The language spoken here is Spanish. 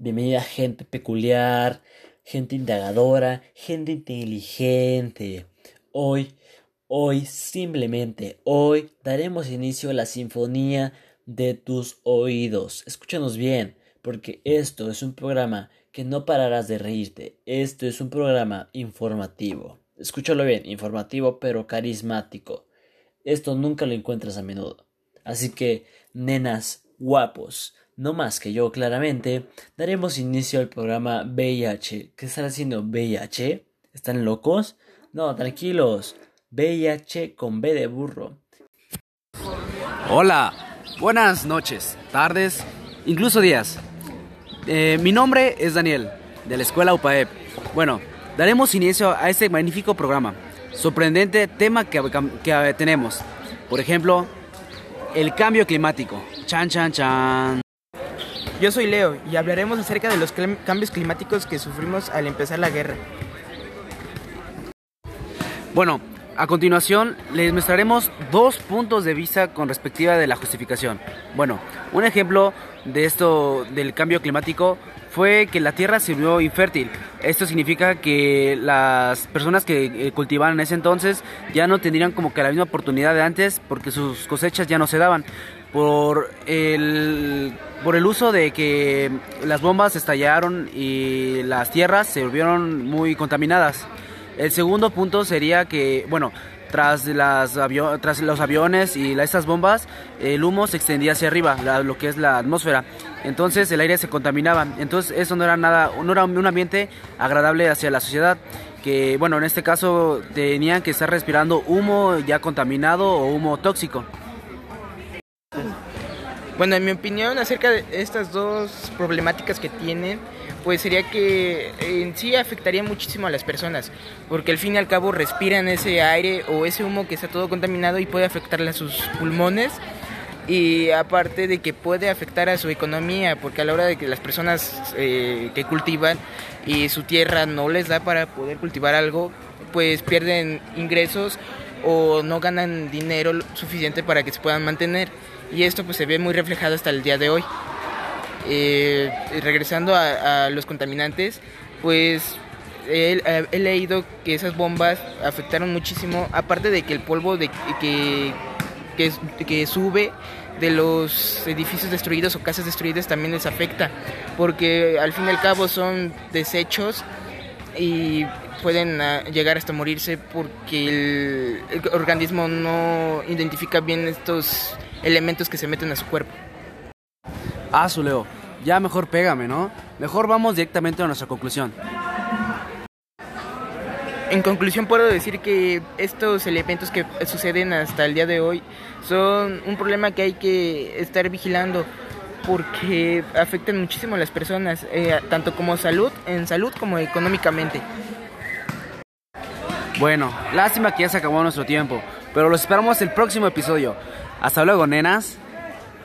bienvenida gente peculiar, gente indagadora, gente inteligente. Hoy, hoy, simplemente hoy daremos inicio a la sinfonía de tus oídos. Escúchanos bien, porque esto es un programa que no pararás de reírte. Esto es un programa informativo. Escúchalo bien, informativo pero carismático. Esto nunca lo encuentras a menudo. Así que, nenas guapos, no más que yo claramente, daremos inicio al programa VIH. ¿Qué están haciendo VIH? ¿Están locos? No, tranquilos. VIH con B de burro. Hola, buenas noches, tardes, incluso días. Eh, mi nombre es Daniel, de la escuela UPAEP. Bueno, daremos inicio a este magnífico programa. Sorprendente tema que, que tenemos. Por ejemplo, el cambio climático. Chan, chan, chan. Yo soy Leo y hablaremos acerca de los cambios climáticos que sufrimos al empezar la guerra. Bueno, a continuación les mostraremos dos puntos de vista con respectiva de la justificación. Bueno, un ejemplo de esto del cambio climático fue que la tierra se volvió infértil. Esto significa que las personas que eh, cultivaban en ese entonces ya no tendrían como que la misma oportunidad de antes porque sus cosechas ya no se daban por el por el uso de que las bombas estallaron y las tierras se volvieron muy contaminadas. El segundo punto sería que, bueno, tras, las tras los aviones y estas bombas, el humo se extendía hacia arriba, lo que es la atmósfera. Entonces el aire se contaminaba. Entonces eso no era nada, no era un ambiente agradable hacia la sociedad. Que, bueno, en este caso tenían que estar respirando humo ya contaminado o humo tóxico. Bueno, en mi opinión acerca de estas dos problemáticas que tienen, pues sería que en sí afectaría muchísimo a las personas, porque al fin y al cabo respiran ese aire o ese humo que está todo contaminado y puede afectarle a sus pulmones. Y aparte de que puede afectar a su economía, porque a la hora de que las personas eh, que cultivan y su tierra no les da para poder cultivar algo, pues pierden ingresos o no ganan dinero suficiente para que se puedan mantener y esto pues se ve muy reflejado hasta el día de hoy. Eh, regresando a, los contaminantes, pues he, leído que esas bombas afectaron muchísimo, aparte de que el polvo de, que, que, que sube de los edificios destruidos o casas destruidas también les afecta, porque al fin y al cabo son desechos y pueden ah, llegar hasta morirse porque el organismo no identifica bien estos elementos que se meten a su cuerpo. Ah, su Leo, ya mejor pégame, ¿no? Mejor vamos directamente a nuestra conclusión. En conclusión puedo decir que estos elementos que suceden hasta el día de hoy son un problema que hay que estar vigilando porque afectan muchísimo a las personas, eh, tanto como salud, en salud como económicamente. Bueno, lástima que ya se acabó nuestro tiempo, pero los esperamos el próximo episodio. Hasta luego, nenas.